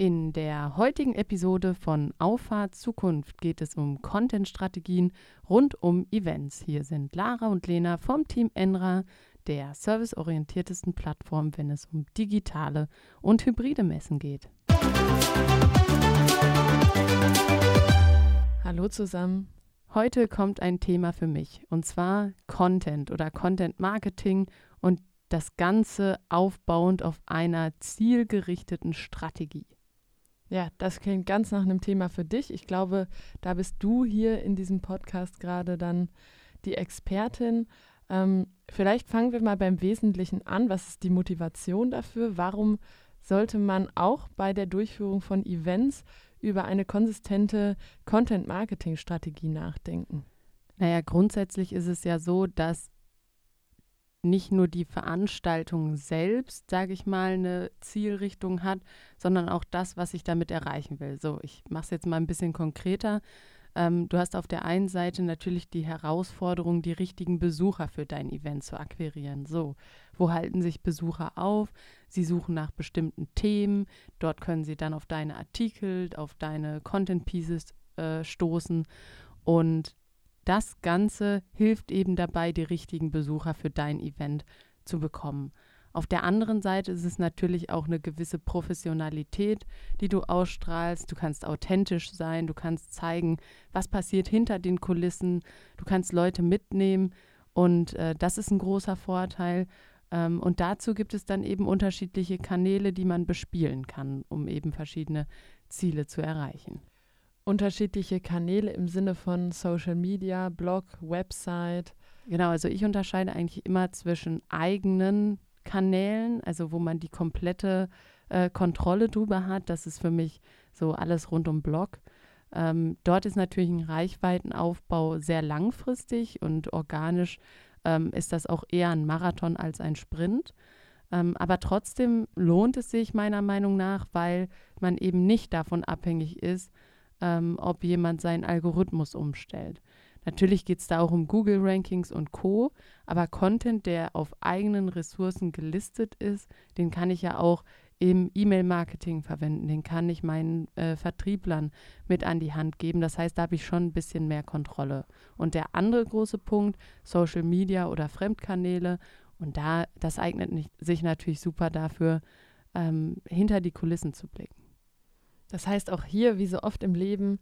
In der heutigen Episode von Auffahrt Zukunft geht es um Content-Strategien rund um Events. Hier sind Lara und Lena vom Team Enra, der serviceorientiertesten Plattform, wenn es um digitale und hybride Messen geht. Hallo zusammen. Heute kommt ein Thema für mich und zwar Content oder Content Marketing und das Ganze aufbauend auf einer zielgerichteten Strategie. Ja, das klingt ganz nach einem Thema für dich. Ich glaube, da bist du hier in diesem Podcast gerade dann die Expertin. Ähm, vielleicht fangen wir mal beim Wesentlichen an. Was ist die Motivation dafür? Warum sollte man auch bei der Durchführung von Events über eine konsistente Content-Marketing-Strategie nachdenken? Naja, grundsätzlich ist es ja so, dass nicht nur die Veranstaltung selbst, sage ich mal, eine Zielrichtung hat, sondern auch das, was ich damit erreichen will. So, ich mache es jetzt mal ein bisschen konkreter. Ähm, du hast auf der einen Seite natürlich die Herausforderung, die richtigen Besucher für dein Event zu akquirieren. So, wo halten sich Besucher auf? Sie suchen nach bestimmten Themen. Dort können sie dann auf deine Artikel, auf deine Content Pieces äh, stoßen. Und das Ganze hilft eben dabei, die richtigen Besucher für dein Event zu bekommen. Auf der anderen Seite ist es natürlich auch eine gewisse Professionalität, die du ausstrahlst. Du kannst authentisch sein, du kannst zeigen, was passiert hinter den Kulissen, du kannst Leute mitnehmen und äh, das ist ein großer Vorteil. Ähm, und dazu gibt es dann eben unterschiedliche Kanäle, die man bespielen kann, um eben verschiedene Ziele zu erreichen unterschiedliche Kanäle im Sinne von Social Media, Blog, Website. Genau, also ich unterscheide eigentlich immer zwischen eigenen Kanälen, also wo man die komplette äh, Kontrolle drüber hat. Das ist für mich so alles rund um Blog. Ähm, dort ist natürlich ein Reichweitenaufbau sehr langfristig und organisch ähm, ist das auch eher ein Marathon als ein Sprint. Ähm, aber trotzdem lohnt es sich meiner Meinung nach, weil man eben nicht davon abhängig ist, ähm, ob jemand seinen Algorithmus umstellt. Natürlich geht es da auch um Google-Rankings und Co., aber Content, der auf eigenen Ressourcen gelistet ist, den kann ich ja auch im E-Mail-Marketing verwenden, den kann ich meinen äh, Vertrieblern mit an die Hand geben. Das heißt, da habe ich schon ein bisschen mehr Kontrolle. Und der andere große Punkt, Social Media oder Fremdkanäle, und da, das eignet nicht, sich natürlich super dafür, ähm, hinter die Kulissen zu blicken. Das heißt auch hier, wie so oft im Leben,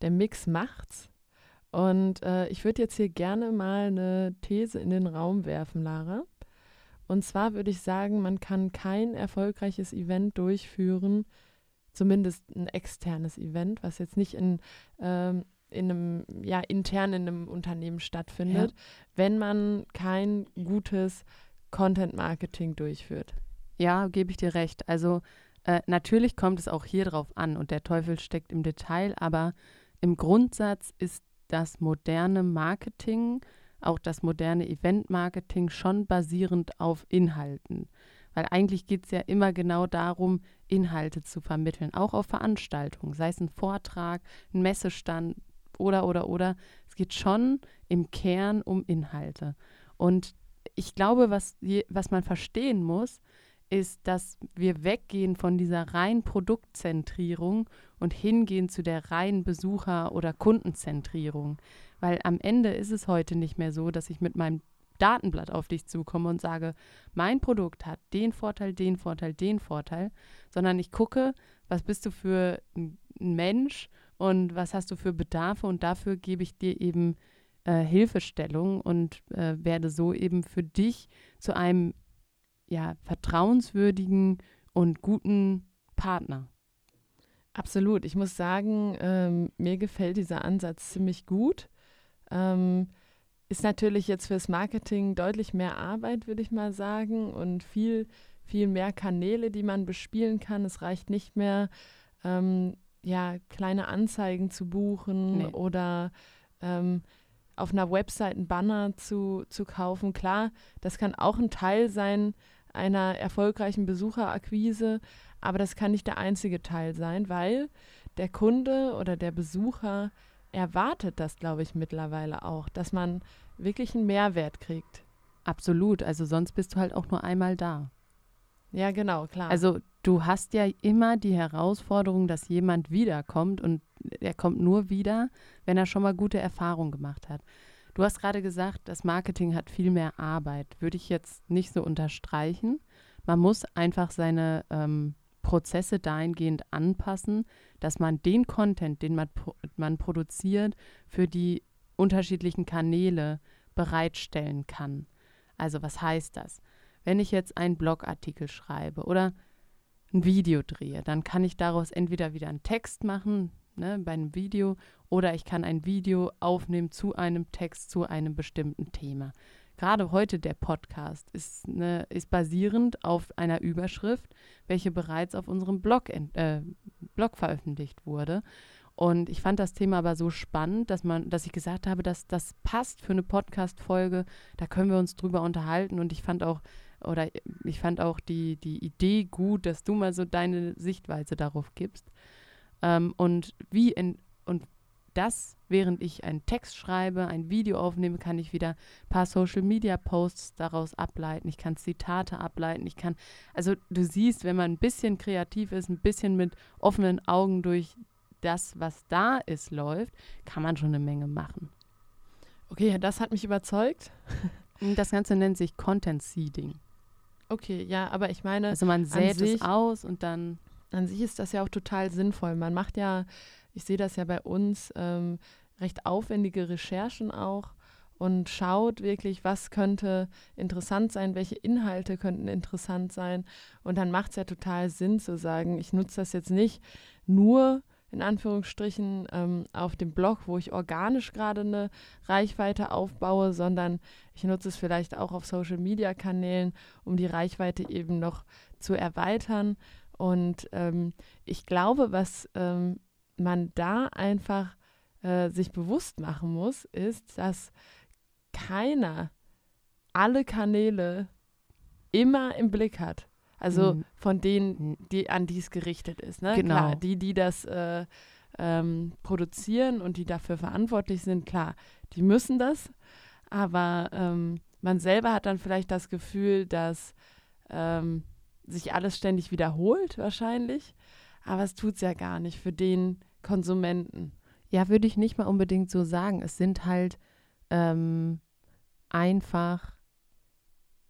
der Mix macht's. Und äh, ich würde jetzt hier gerne mal eine These in den Raum werfen, Lara. Und zwar würde ich sagen, man kann kein erfolgreiches Event durchführen, zumindest ein externes Event, was jetzt nicht in, ähm, in einem, ja, intern in einem Unternehmen stattfindet, ja. wenn man kein gutes Content Marketing durchführt. Ja, gebe ich dir recht. Also äh, natürlich kommt es auch hier drauf an und der Teufel steckt im Detail, aber im Grundsatz ist das moderne Marketing, auch das moderne Event-Marketing schon basierend auf Inhalten. Weil eigentlich geht es ja immer genau darum, Inhalte zu vermitteln, auch auf Veranstaltungen, sei es ein Vortrag, ein Messestand oder, oder, oder. Es geht schon im Kern um Inhalte. Und ich glaube, was, was man verstehen muss, ist, dass wir weggehen von dieser reinen Produktzentrierung und hingehen zu der reinen Besucher- oder Kundenzentrierung. Weil am Ende ist es heute nicht mehr so, dass ich mit meinem Datenblatt auf dich zukomme und sage, mein Produkt hat den Vorteil, den Vorteil, den Vorteil, sondern ich gucke, was bist du für ein Mensch und was hast du für Bedarfe und dafür gebe ich dir eben äh, Hilfestellung und äh, werde so eben für dich zu einem ja, vertrauenswürdigen und guten Partner. Absolut. Ich muss sagen, ähm, mir gefällt dieser Ansatz ziemlich gut. Ähm, ist natürlich jetzt fürs Marketing deutlich mehr Arbeit, würde ich mal sagen, und viel, viel mehr Kanäle, die man bespielen kann. Es reicht nicht mehr, ähm, ja, kleine Anzeigen zu buchen nee. oder ähm, auf einer Website einen Banner zu, zu kaufen. Klar, das kann auch ein Teil sein, einer erfolgreichen Besucherakquise, aber das kann nicht der einzige Teil sein, weil der Kunde oder der Besucher erwartet das, glaube ich, mittlerweile auch, dass man wirklich einen Mehrwert kriegt. Absolut, also sonst bist du halt auch nur einmal da. Ja, genau, klar. Also du hast ja immer die Herausforderung, dass jemand wiederkommt und er kommt nur wieder, wenn er schon mal gute Erfahrungen gemacht hat. Du hast gerade gesagt, das Marketing hat viel mehr Arbeit. Würde ich jetzt nicht so unterstreichen. Man muss einfach seine ähm, Prozesse dahingehend anpassen, dass man den Content, den man, man produziert, für die unterschiedlichen Kanäle bereitstellen kann. Also was heißt das? Wenn ich jetzt einen Blogartikel schreibe oder ein Video drehe, dann kann ich daraus entweder wieder einen Text machen, ne, bei einem Video, oder ich kann ein Video aufnehmen zu einem Text, zu einem bestimmten Thema. Gerade heute der Podcast ist, ne, ist basierend auf einer Überschrift, welche bereits auf unserem Blog, äh, Blog veröffentlicht wurde. Und ich fand das Thema aber so spannend, dass man, dass ich gesagt habe, dass das passt für eine Podcast-Folge. Da können wir uns drüber unterhalten. Und ich fand auch oder ich fand auch die, die Idee gut, dass du mal so deine Sichtweise darauf gibst. Ähm, und wie in, und das, während ich einen Text schreibe, ein Video aufnehme, kann ich wieder ein paar Social Media Posts daraus ableiten. Ich kann Zitate ableiten. Ich kann, also du siehst, wenn man ein bisschen kreativ ist, ein bisschen mit offenen Augen durch das, was da ist, läuft, kann man schon eine Menge machen. Okay, das hat mich überzeugt. Das Ganze nennt sich Content Seeding. Okay, ja, aber ich meine. Also man sät sich, es aus und dann. An sich ist das ja auch total sinnvoll. Man macht ja, ich sehe das ja bei uns, ähm, recht aufwendige Recherchen auch und schaut wirklich, was könnte interessant sein, welche Inhalte könnten interessant sein. Und dann macht es ja total Sinn zu sagen, ich nutze das jetzt nicht nur in Anführungsstrichen ähm, auf dem Blog, wo ich organisch gerade eine Reichweite aufbaue, sondern ich nutze es vielleicht auch auf Social-Media-Kanälen, um die Reichweite eben noch zu erweitern. Und ähm, ich glaube, was ähm, man da einfach äh, sich bewusst machen muss, ist, dass keiner alle Kanäle immer im Blick hat. Also mhm. von denen, mhm. die, an die es gerichtet ist. Ne? Genau. Klar, die, die das äh, ähm, produzieren und die dafür verantwortlich sind, klar, die müssen das. Aber ähm, man selber hat dann vielleicht das Gefühl, dass ähm, sich alles ständig wiederholt, wahrscheinlich. Aber es tut es ja gar nicht für den Konsumenten. Ja, würde ich nicht mal unbedingt so sagen. Es sind halt ähm, einfach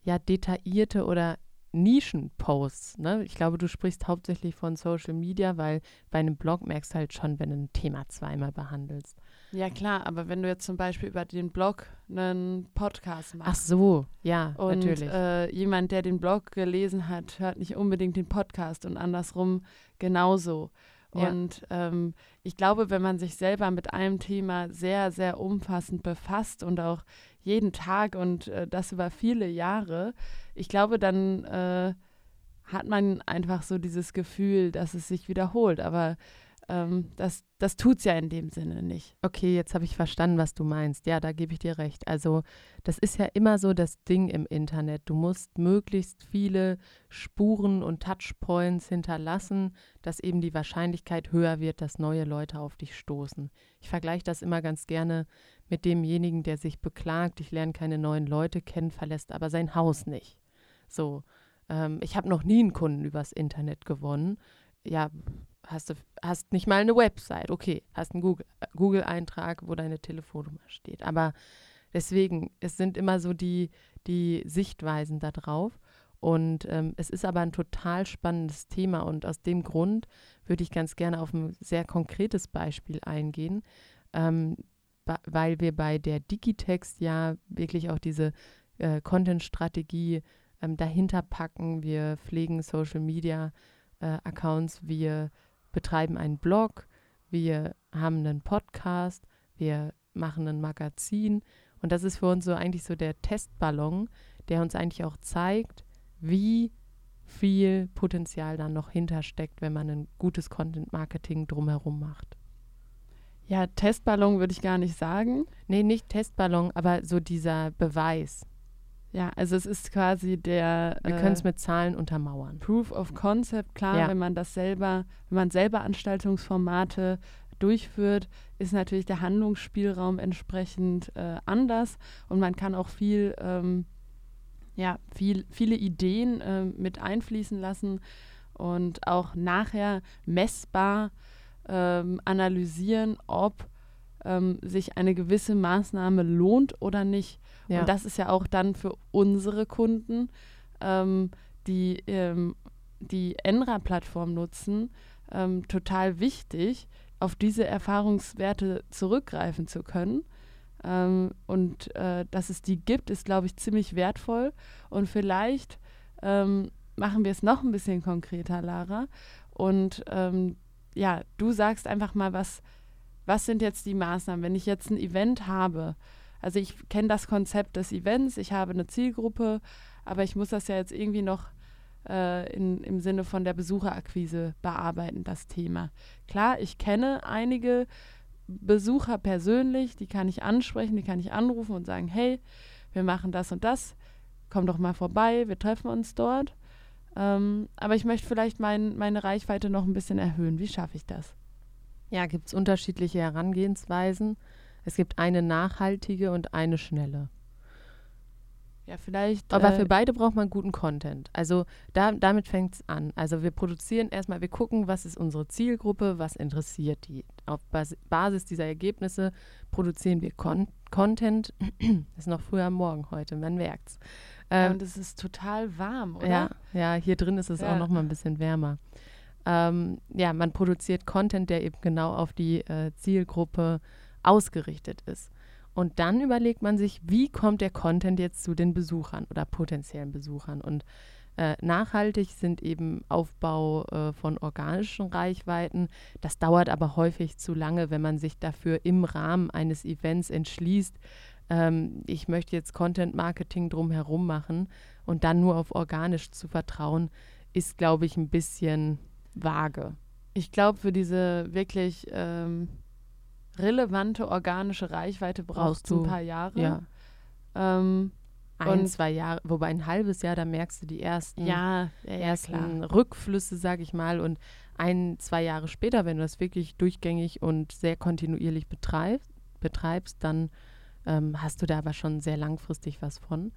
ja detaillierte oder Nischenposts. Ne? Ich glaube, du sprichst hauptsächlich von Social Media, weil bei einem Blog merkst du halt schon, wenn du ein Thema zweimal behandelst. Ja, klar, aber wenn du jetzt zum Beispiel über den Blog einen Podcast machst. Ach so, ja, und, natürlich. Äh, jemand, der den Blog gelesen hat, hört nicht unbedingt den Podcast und andersrum genauso. Ja. Und ähm, ich glaube, wenn man sich selber mit einem Thema sehr, sehr umfassend befasst und auch jeden Tag und äh, das über viele Jahre, ich glaube, dann äh, hat man einfach so dieses Gefühl, dass es sich wiederholt. Aber ähm, das, das tut es ja in dem Sinne nicht. Okay, jetzt habe ich verstanden, was du meinst. Ja, da gebe ich dir recht. Also das ist ja immer so das Ding im Internet. Du musst möglichst viele Spuren und Touchpoints hinterlassen, dass eben die Wahrscheinlichkeit höher wird, dass neue Leute auf dich stoßen. Ich vergleiche das immer ganz gerne mit demjenigen, der sich beklagt, ich lerne keine neuen Leute kennen, verlässt aber sein Haus nicht. So, ähm, ich habe noch nie einen Kunden übers Internet gewonnen. Ja, hast du hast nicht mal eine Website, okay, hast einen Google-Eintrag, Google wo deine Telefonnummer steht. Aber deswegen, es sind immer so die, die Sichtweisen da drauf. Und ähm, es ist aber ein total spannendes Thema und aus dem Grund würde ich ganz gerne auf ein sehr konkretes Beispiel eingehen, ähm, weil wir bei der Digitext ja wirklich auch diese äh, Content-Strategie ähm, dahinter packen. Wir pflegen Social Media äh, wir betreiben einen Blog, wir haben einen Podcast, wir machen ein Magazin und das ist für uns so eigentlich so der Testballon, der uns eigentlich auch zeigt, wie viel Potenzial da noch hintersteckt, wenn man ein gutes Content Marketing drumherum macht. Ja, Testballon würde ich gar nicht sagen. Nee, nicht Testballon, aber so dieser Beweis. Ja, also es ist quasi der. Wir äh, können es mit Zahlen untermauern. Proof of Concept, klar, ja. wenn man das selber, wenn man selber Anstaltungsformate durchführt, ist natürlich der Handlungsspielraum entsprechend äh, anders und man kann auch viel ähm, ja, viel, viele Ideen äh, mit einfließen lassen und auch nachher messbar ähm, analysieren, ob ähm, sich eine gewisse Maßnahme lohnt oder nicht. Ja. Und das ist ja auch dann für unsere Kunden, ähm, die ähm, die Enra-Plattform nutzen, ähm, total wichtig, auf diese Erfahrungswerte zurückgreifen zu können. Ähm, und äh, dass es die gibt, ist, glaube ich, ziemlich wertvoll. Und vielleicht machen wir es noch ein bisschen konkreter, Lara. Und ähm, ja, du sagst einfach mal, was, was sind jetzt die Maßnahmen, wenn ich jetzt ein Event habe? Also ich kenne das Konzept des Events, ich habe eine Zielgruppe, aber ich muss das ja jetzt irgendwie noch äh, in, im Sinne von der Besucherakquise bearbeiten, das Thema. Klar, ich kenne einige Besucher persönlich, die kann ich ansprechen, die kann ich anrufen und sagen, hey, wir machen das und das, komm doch mal vorbei, wir treffen uns dort. Ähm, aber ich möchte vielleicht mein, meine Reichweite noch ein bisschen erhöhen. Wie schaffe ich das? Ja, gibt es unterschiedliche Herangehensweisen. Es gibt eine nachhaltige und eine schnelle. Ja, vielleicht. Aber äh, für beide braucht man guten Content. Also da, damit fängt es an. Also wir produzieren erstmal, wir gucken, was ist unsere Zielgruppe, was interessiert die. Auf Bas Basis dieser Ergebnisse produzieren wir Con Content. ist noch früh am Morgen heute, man merkt es. Ähm, und es ist total warm, oder? Ja, ja hier drin ist es ja. auch noch mal ein bisschen wärmer. Ähm, ja, man produziert Content, der eben genau auf die äh, Zielgruppe ausgerichtet ist. Und dann überlegt man sich, wie kommt der Content jetzt zu den Besuchern oder potenziellen Besuchern. Und äh, nachhaltig sind eben Aufbau äh, von organischen Reichweiten. Das dauert aber häufig zu lange, wenn man sich dafür im Rahmen eines Events entschließt, ähm, ich möchte jetzt Content Marketing drumherum machen und dann nur auf organisch zu vertrauen, ist, glaube ich, ein bisschen vage. Ich glaube, für diese wirklich ähm, relevante organische Reichweite brauchst du ein paar Jahre. Ja. Ähm, ein, zwei Jahre, wobei ein halbes Jahr, da merkst du die ersten, ja, ja, ersten Rückflüsse, sag ich mal. Und ein, zwei Jahre später, wenn du das wirklich durchgängig und sehr kontinuierlich betreibst, betreibst dann ähm, hast du da aber schon sehr langfristig was von.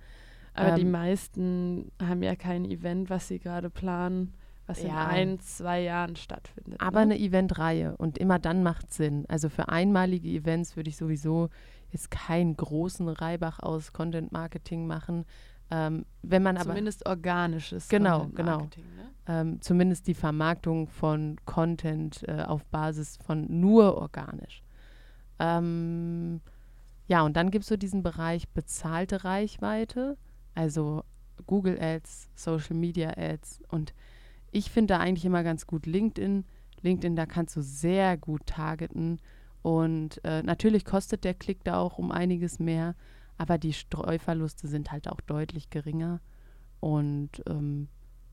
Aber ähm, die meisten haben ja kein Event, was sie gerade planen was ja. in ein, zwei Jahren stattfindet. Aber ne? eine Eventreihe und immer dann macht Sinn. Also für einmalige Events würde ich sowieso jetzt keinen großen Reibach aus Content Marketing machen. Ähm, wenn man zumindest aber, organisches genau genau ne? ähm, zumindest die Vermarktung von Content äh, auf Basis von nur organisch ähm, ja und dann gibt es so diesen Bereich bezahlte Reichweite also Google Ads Social Media Ads und ich finde da eigentlich immer ganz gut LinkedIn. LinkedIn, da kannst du sehr gut targeten. Und äh, natürlich kostet der Klick da auch um einiges mehr, aber die Streuverluste sind halt auch deutlich geringer. Und ähm,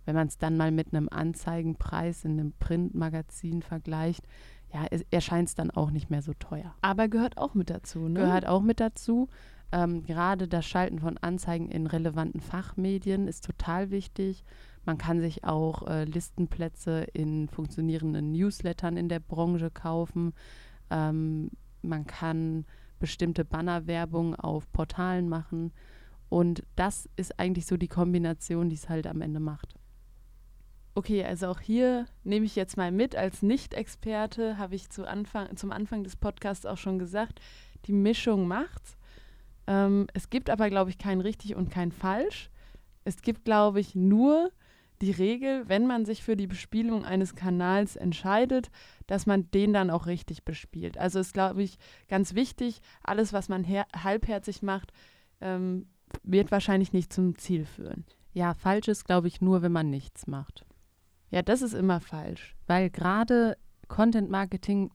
wenn man es dann mal mit einem Anzeigenpreis in einem Printmagazin vergleicht, ja, erscheint es dann auch nicht mehr so teuer. Aber gehört auch mit dazu, ne? Gehört auch mit dazu. Ähm, gerade das Schalten von Anzeigen in relevanten Fachmedien ist total wichtig. Man kann sich auch äh, Listenplätze in funktionierenden Newslettern in der Branche kaufen. Ähm, man kann bestimmte Bannerwerbung auf Portalen machen. Und das ist eigentlich so die Kombination, die es halt am Ende macht. Okay, also auch hier nehme ich jetzt mal mit. Als Nicht-Experte habe ich zu Anfang, zum Anfang des Podcasts auch schon gesagt, die Mischung macht's. Ähm, es gibt aber, glaube ich, kein richtig und kein falsch. Es gibt, glaube ich, nur die Regel, wenn man sich für die Bespielung eines Kanals entscheidet, dass man den dann auch richtig bespielt. Also ist, glaube ich, ganz wichtig, alles, was man halbherzig macht, ähm, wird wahrscheinlich nicht zum Ziel führen. Ja, falsch ist, glaube ich, nur, wenn man nichts macht. Ja, das ist immer falsch. Weil gerade Content Marketing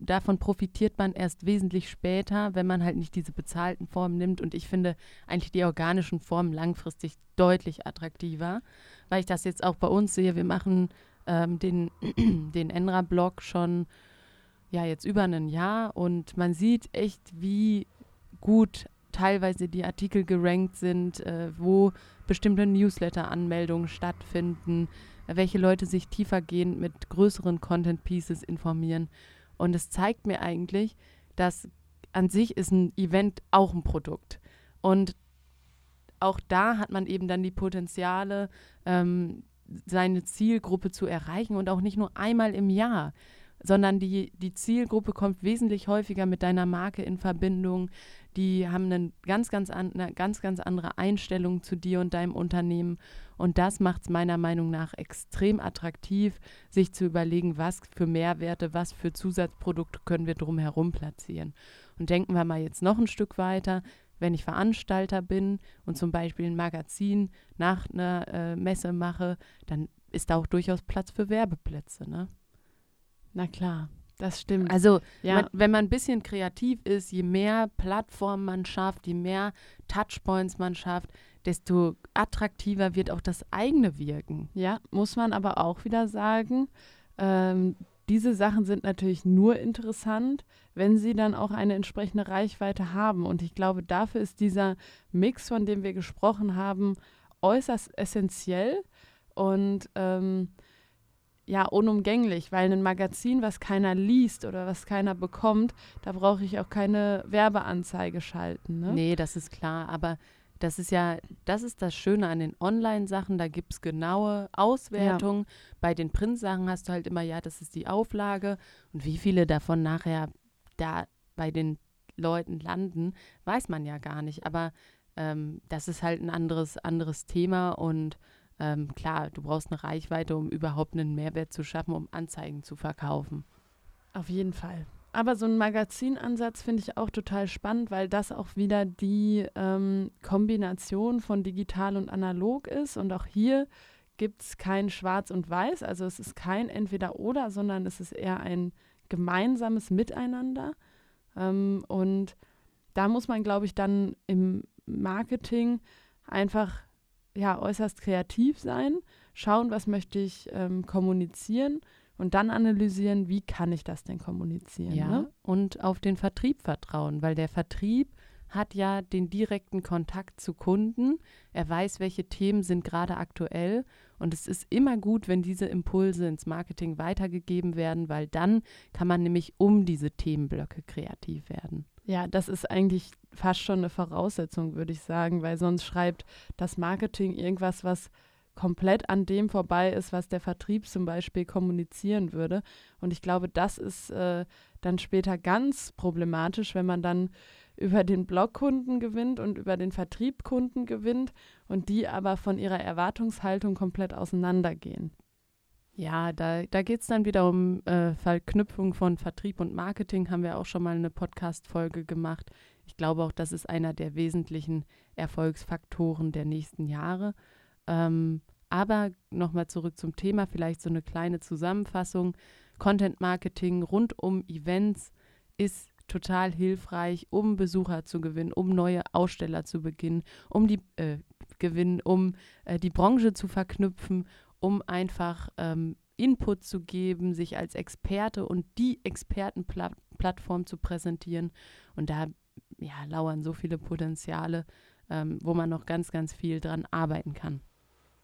davon profitiert man erst wesentlich später, wenn man halt nicht diese bezahlten Formen nimmt. Und ich finde eigentlich die organischen Formen langfristig deutlich attraktiver, weil ich das jetzt auch bei uns sehe. Wir machen ähm, den, den Enra-Blog schon ja jetzt über ein Jahr und man sieht echt, wie gut teilweise die Artikel gerankt sind, äh, wo bestimmte Newsletter-Anmeldungen stattfinden, welche Leute sich tiefergehend mit größeren Content-Pieces informieren. Und es zeigt mir eigentlich, dass an sich ist ein Event auch ein Produkt. Und auch da hat man eben dann die Potenziale, ähm, seine Zielgruppe zu erreichen und auch nicht nur einmal im Jahr, sondern die, die Zielgruppe kommt wesentlich häufiger mit deiner Marke in Verbindung. Die haben eine ganz, ganz, an, eine ganz, ganz andere Einstellung zu dir und deinem Unternehmen. Und das macht es meiner Meinung nach extrem attraktiv, sich zu überlegen, was für Mehrwerte, was für Zusatzprodukte können wir drumherum platzieren. Und denken wir mal jetzt noch ein Stück weiter wenn ich Veranstalter bin und zum Beispiel ein Magazin nach einer äh, Messe mache, dann ist da auch durchaus Platz für Werbeplätze. Ne? Na klar, das stimmt. Also, ja. man, wenn man ein bisschen kreativ ist, je mehr Plattformen man schafft, je mehr Touchpoints man schafft, desto attraktiver wird auch das eigene Wirken. Ja, muss man aber auch wieder sagen. Ähm, diese Sachen sind natürlich nur interessant, wenn sie dann auch eine entsprechende Reichweite haben. Und ich glaube, dafür ist dieser Mix, von dem wir gesprochen haben, äußerst essentiell und ähm, ja, unumgänglich, weil ein Magazin, was keiner liest oder was keiner bekommt, da brauche ich auch keine Werbeanzeige schalten. Ne? Nee, das ist klar, aber das ist ja, das ist das Schöne an den Online-Sachen, da gibt es genaue Auswertungen. Ja. Bei den Print-Sachen hast du halt immer, ja, das ist die Auflage und wie viele davon nachher da bei den Leuten landen, weiß man ja gar nicht. Aber ähm, das ist halt ein anderes, anderes Thema und ähm, klar, du brauchst eine Reichweite, um überhaupt einen Mehrwert zu schaffen, um Anzeigen zu verkaufen. Auf jeden Fall. Aber so ein Magazinansatz finde ich auch total spannend, weil das auch wieder die ähm, Kombination von digital und analog ist. Und auch hier gibt es kein Schwarz und Weiß. Also es ist kein Entweder-Oder, sondern es ist eher ein gemeinsames Miteinander. Ähm, und da muss man, glaube ich, dann im Marketing einfach ja, äußerst kreativ sein, schauen, was möchte ich ähm, kommunizieren und dann analysieren, wie kann ich das denn kommunizieren. Ja, ne? und auf den Vertrieb vertrauen, weil der Vertrieb hat ja den direkten Kontakt zu Kunden. Er weiß, welche Themen sind gerade aktuell. Und es ist immer gut, wenn diese Impulse ins Marketing weitergegeben werden, weil dann kann man nämlich um diese Themenblöcke kreativ werden. Ja, das ist eigentlich fast schon eine Voraussetzung, würde ich sagen, weil sonst schreibt das Marketing irgendwas, was komplett an dem vorbei ist, was der Vertrieb zum Beispiel kommunizieren würde. Und ich glaube, das ist äh, dann später ganz problematisch, wenn man dann über den Blogkunden gewinnt und über den Vertrieb Kunden gewinnt und die aber von ihrer Erwartungshaltung komplett auseinandergehen. Ja, da, da geht es dann wieder um äh, Verknüpfung von Vertrieb und Marketing. Haben wir auch schon mal eine Podcast-Folge gemacht. Ich glaube auch, das ist einer der wesentlichen Erfolgsfaktoren der nächsten Jahre. Ähm, aber nochmal zurück zum Thema, vielleicht so eine kleine Zusammenfassung. Content Marketing rund um Events ist total hilfreich, um Besucher zu gewinnen, um neue Aussteller zu beginnen, um die äh, gewinnen, um äh, die Branche zu verknüpfen, um einfach ähm, Input zu geben, sich als Experte und die Expertenplattform zu präsentieren. Und da ja, lauern so viele Potenziale, ähm, wo man noch ganz, ganz viel dran arbeiten kann.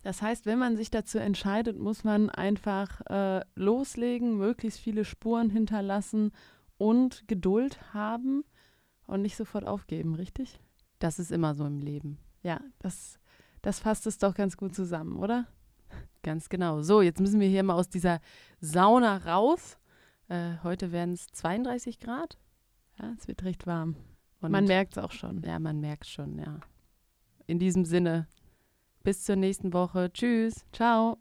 Das heißt, wenn man sich dazu entscheidet, muss man einfach äh, loslegen, möglichst viele Spuren hinterlassen und Geduld haben und nicht sofort aufgeben, richtig? Das ist immer so im Leben. Ja, das, das fasst es doch ganz gut zusammen, oder? Ganz genau. So, jetzt müssen wir hier mal aus dieser Sauna raus. Äh, heute werden es 32 Grad. Ja, es wird recht warm. Und man merkt es auch schon. Ja, man merkt es schon, ja. In diesem Sinne, bis zur nächsten Woche. Tschüss. Ciao.